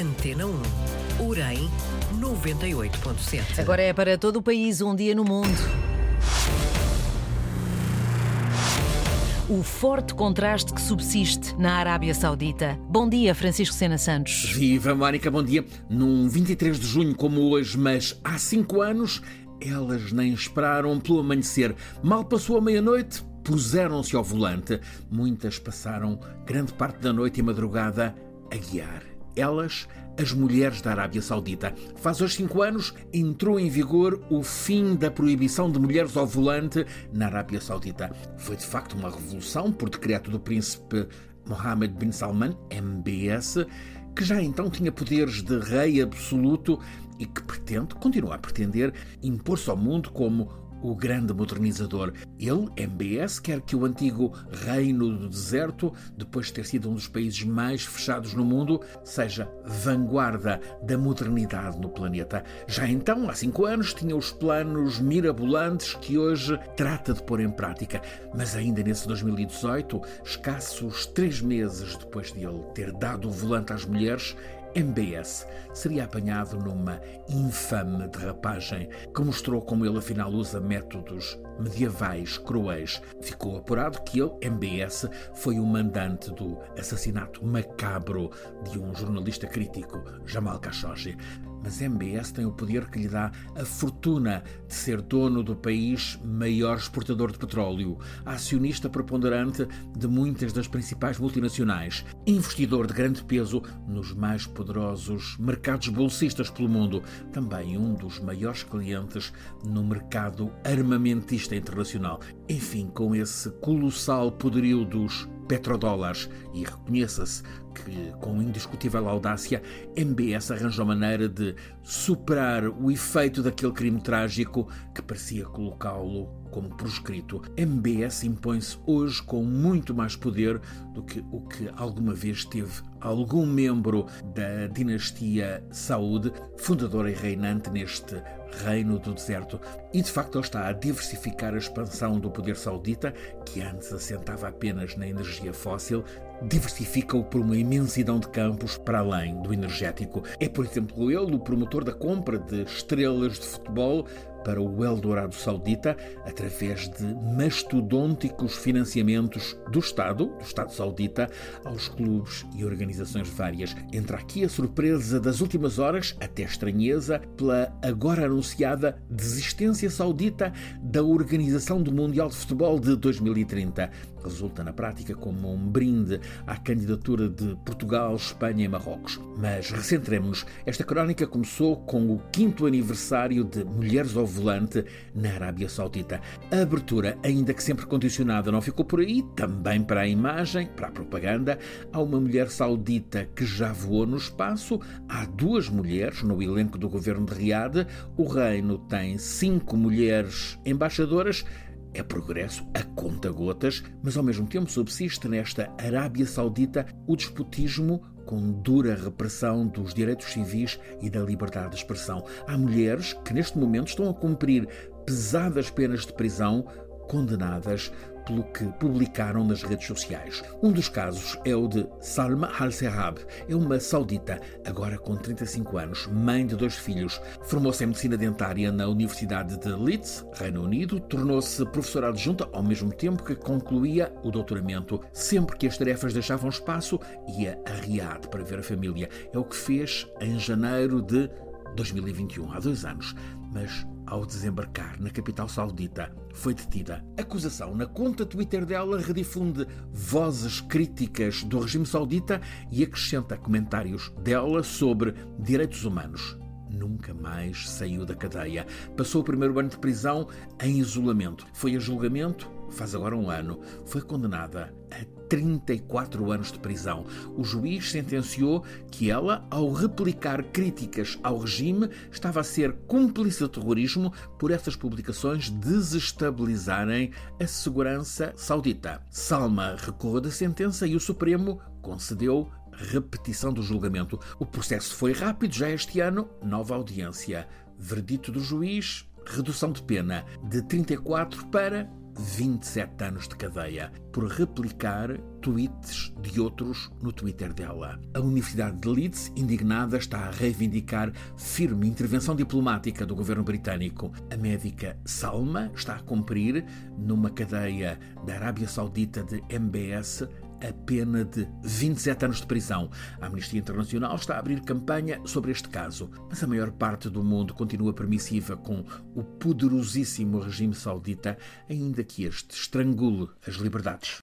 Antena 1. Urém 98.7. Agora é para todo o país um dia no mundo. O forte contraste que subsiste na Arábia Saudita. Bom dia, Francisco Sena Santos. Viva, Mónica, bom dia. Num 23 de junho como hoje, mas há cinco anos, elas nem esperaram pelo amanhecer. Mal passou a meia-noite, puseram-se ao volante. Muitas passaram grande parte da noite e madrugada a guiar. Elas, as mulheres da Arábia Saudita. Faz hoje cinco anos, entrou em vigor o fim da proibição de mulheres ao volante na Arábia Saudita. Foi de facto uma revolução por decreto do príncipe Mohammed bin Salman, MBS, que já então tinha poderes de rei absoluto e que pretende, continua a pretender, impor-se ao mundo como o grande modernizador. Ele, MBS, quer que o antigo reino do deserto, depois de ter sido um dos países mais fechados no mundo, seja vanguarda da modernidade no planeta. Já então, há cinco anos, tinha os planos mirabolantes que hoje trata de pôr em prática. Mas ainda nesse 2018, escassos três meses depois de ele ter dado o volante às mulheres, MBS seria apanhado numa infame derrapagem que mostrou como ele afinal usa métodos medievais cruéis. Ficou apurado que ele, MBS, foi o mandante do assassinato macabro de um jornalista crítico, Jamal Khashoggi. Mas MBS tem o poder que lhe dá a fortuna de ser dono do país maior exportador de petróleo, acionista preponderante de muitas das principais multinacionais, investidor de grande peso nos mais poderosos mercados bolsistas pelo mundo, também um dos maiores clientes no mercado armamentista internacional. Enfim, com esse colossal poderio dos petrodólares e reconheça-se que, com indiscutível audácia, MBS arranjou maneira de superar o efeito daquele crime trágico que parecia colocá-lo como proscrito. MBS impõe-se hoje com muito mais poder do que o que alguma vez teve algum membro da dinastia Saúde, fundadora e reinante neste reino do deserto. E de facto ele está a diversificar a expansão do poder saudita, que antes assentava apenas na energia fóssil, diversifica-o por uma imensidão de campos para além do energético. É, por exemplo, ele o promotor da compra de estrelas de futebol para o Eldorado Saudita através de mastodônticos financiamentos do Estado, do Estado Saudita, aos clubes e organizações várias. Entra aqui a surpresa das últimas horas, até estranheza, pela agora anunciada desistência saudita da Organização do Mundial de Futebol de 2030. Resulta na prática como um brinde à candidatura de Portugal, Espanha e Marrocos. Mas recentremos-nos. Esta crónica começou com o quinto aniversário de Mulheres ao volante na Arábia Saudita. A abertura, ainda que sempre condicionada, não ficou por aí, também para a imagem, para a propaganda. Há uma mulher saudita que já voou no espaço, há duas mulheres no elenco do governo de Riad, o reino tem cinco mulheres embaixadoras. É progresso a conta-gotas, mas ao mesmo tempo subsiste nesta Arábia Saudita o despotismo com dura repressão dos direitos civis e da liberdade de expressão. Há mulheres que neste momento estão a cumprir pesadas penas de prisão, condenadas pelo que publicaram nas redes sociais. Um dos casos é o de Salma Al-Serrab. É uma saudita, agora com 35 anos, mãe de dois filhos. Formou-se em medicina dentária na Universidade de Leeds, Reino Unido. Tornou-se professora adjunta ao mesmo tempo que concluía o doutoramento. Sempre que as tarefas deixavam espaço, ia a Riad para ver a família. É o que fez em janeiro de 2021, há dois anos. Mas ao desembarcar na capital saudita, foi detida. Acusação na conta Twitter dela redifunde vozes críticas do regime saudita e acrescenta comentários dela sobre direitos humanos nunca mais saiu da cadeia. Passou o primeiro ano de prisão em isolamento. Foi a julgamento, faz agora um ano. Foi condenada a 34 anos de prisão. O juiz sentenciou que ela, ao replicar críticas ao regime, estava a ser cúmplice de terrorismo por essas publicações desestabilizarem a segurança saudita. Salma recorreu da sentença e o Supremo concedeu repetição do julgamento. O processo foi rápido, já este ano, nova audiência. Verdito do juiz, redução de pena de 34 para 27 anos de cadeia por replicar tweets de outros no Twitter dela. A Universidade de Leeds, indignada, está a reivindicar firme intervenção diplomática do governo britânico. A médica Salma está a cumprir, numa cadeia da Arábia Saudita de MBS, a pena de 27 anos de prisão. A Amnistia Internacional está a abrir campanha sobre este caso, mas a maior parte do mundo continua permissiva com o poderosíssimo regime saudita, ainda que este estrangule as liberdades.